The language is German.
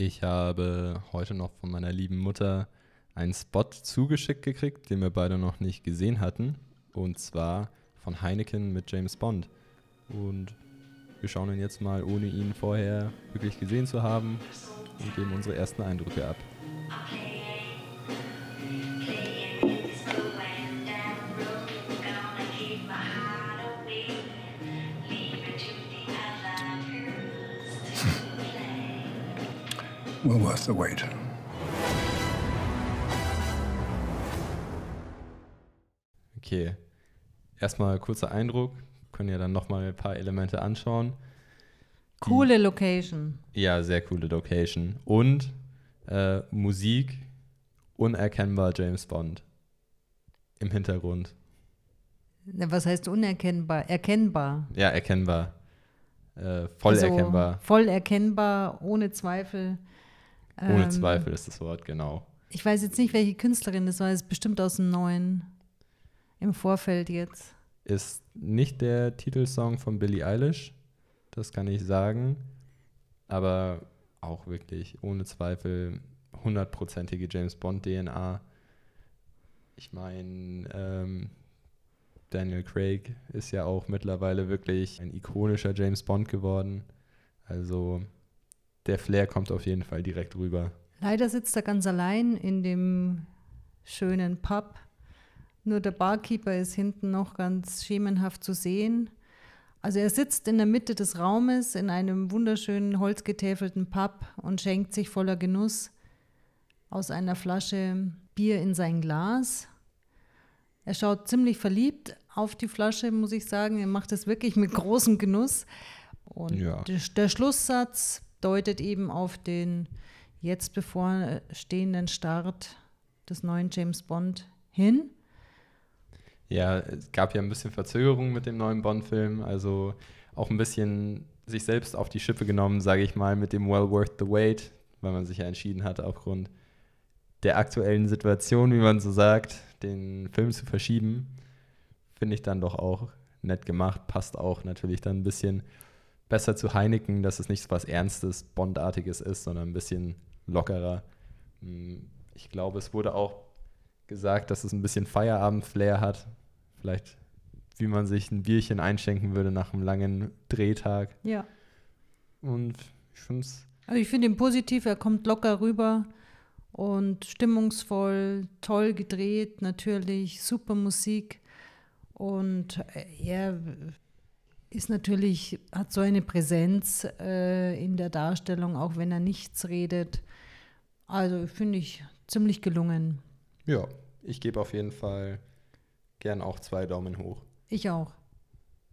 Ich habe heute noch von meiner lieben Mutter einen Spot zugeschickt gekriegt, den wir beide noch nicht gesehen hatten. Und zwar von Heineken mit James Bond. Und wir schauen ihn jetzt mal, ohne ihn vorher wirklich gesehen zu haben, und geben unsere ersten Eindrücke ab. Well worth the wait. Okay, erstmal kurzer Eindruck. Können ja dann nochmal ein paar Elemente anschauen. Coole Location. Ja, sehr coole Location. Und äh, Musik, unerkennbar James Bond im Hintergrund. Was heißt unerkennbar? Erkennbar. Ja, erkennbar. Äh, voll also, erkennbar. Voll erkennbar, ohne Zweifel. Ohne Ähm, Zweifel ist das Wort, genau. Ich weiß jetzt nicht, welche Künstlerin das war. Es ist bestimmt aus dem neuen. Im Vorfeld jetzt. Ist nicht der Titelsong von Billie Eilish, das kann ich sagen. Aber auch wirklich ohne Zweifel hundertprozentige James Bond DNA. Ich meine, ähm, Daniel Craig ist ja auch mittlerweile wirklich ein ikonischer James Bond geworden. Also der Flair kommt auf jeden Fall direkt rüber. Leider sitzt er ganz allein in dem schönen Pub. Nur der Barkeeper ist hinten noch ganz schemenhaft zu sehen. Also er sitzt in der Mitte des Raumes in einem wunderschönen holzgetäfelten Pub und schenkt sich voller Genuss aus einer Flasche Bier in sein Glas. Er schaut ziemlich verliebt auf die Flasche, muss ich sagen. Er macht es wirklich mit großem Genuss. Und Ja. der, der Schlusssatz deutet eben auf den jetzt bevorstehenden Start des neuen James Bond hin. Ja, es gab ja ein bisschen Verzögerung mit dem neuen Bond-Film, also auch ein bisschen sich selbst auf die Schippe genommen, sage ich mal, mit dem Well Worth the Wait, weil man sich ja entschieden hat, aufgrund der aktuellen Situation, wie man so sagt, den Film zu verschieben. Finde ich dann doch auch nett gemacht, passt auch natürlich dann ein bisschen besser zu Heineken, dass es nicht so was Ernstes, Bondartiges ist, sondern ein bisschen lockerer. Hm, Ich glaube, es wurde auch gesagt, dass es ein bisschen Feierabend-Flair hat. Vielleicht, wie man sich ein Bierchen einschenken würde nach einem langen Drehtag. Ja. Und ich finde es, Also ich finde ihn positiv, er kommt locker rüber und stimmungsvoll, toll gedreht, natürlich, super Musik. Und er ist natürlich, hat so eine Präsenz äh, in der Darstellung, auch wenn er nichts redet. Also finde ich ziemlich gelungen. ja, ich gebe auf jeden Fall gern auch zwei Daumen hoch. Ich auch.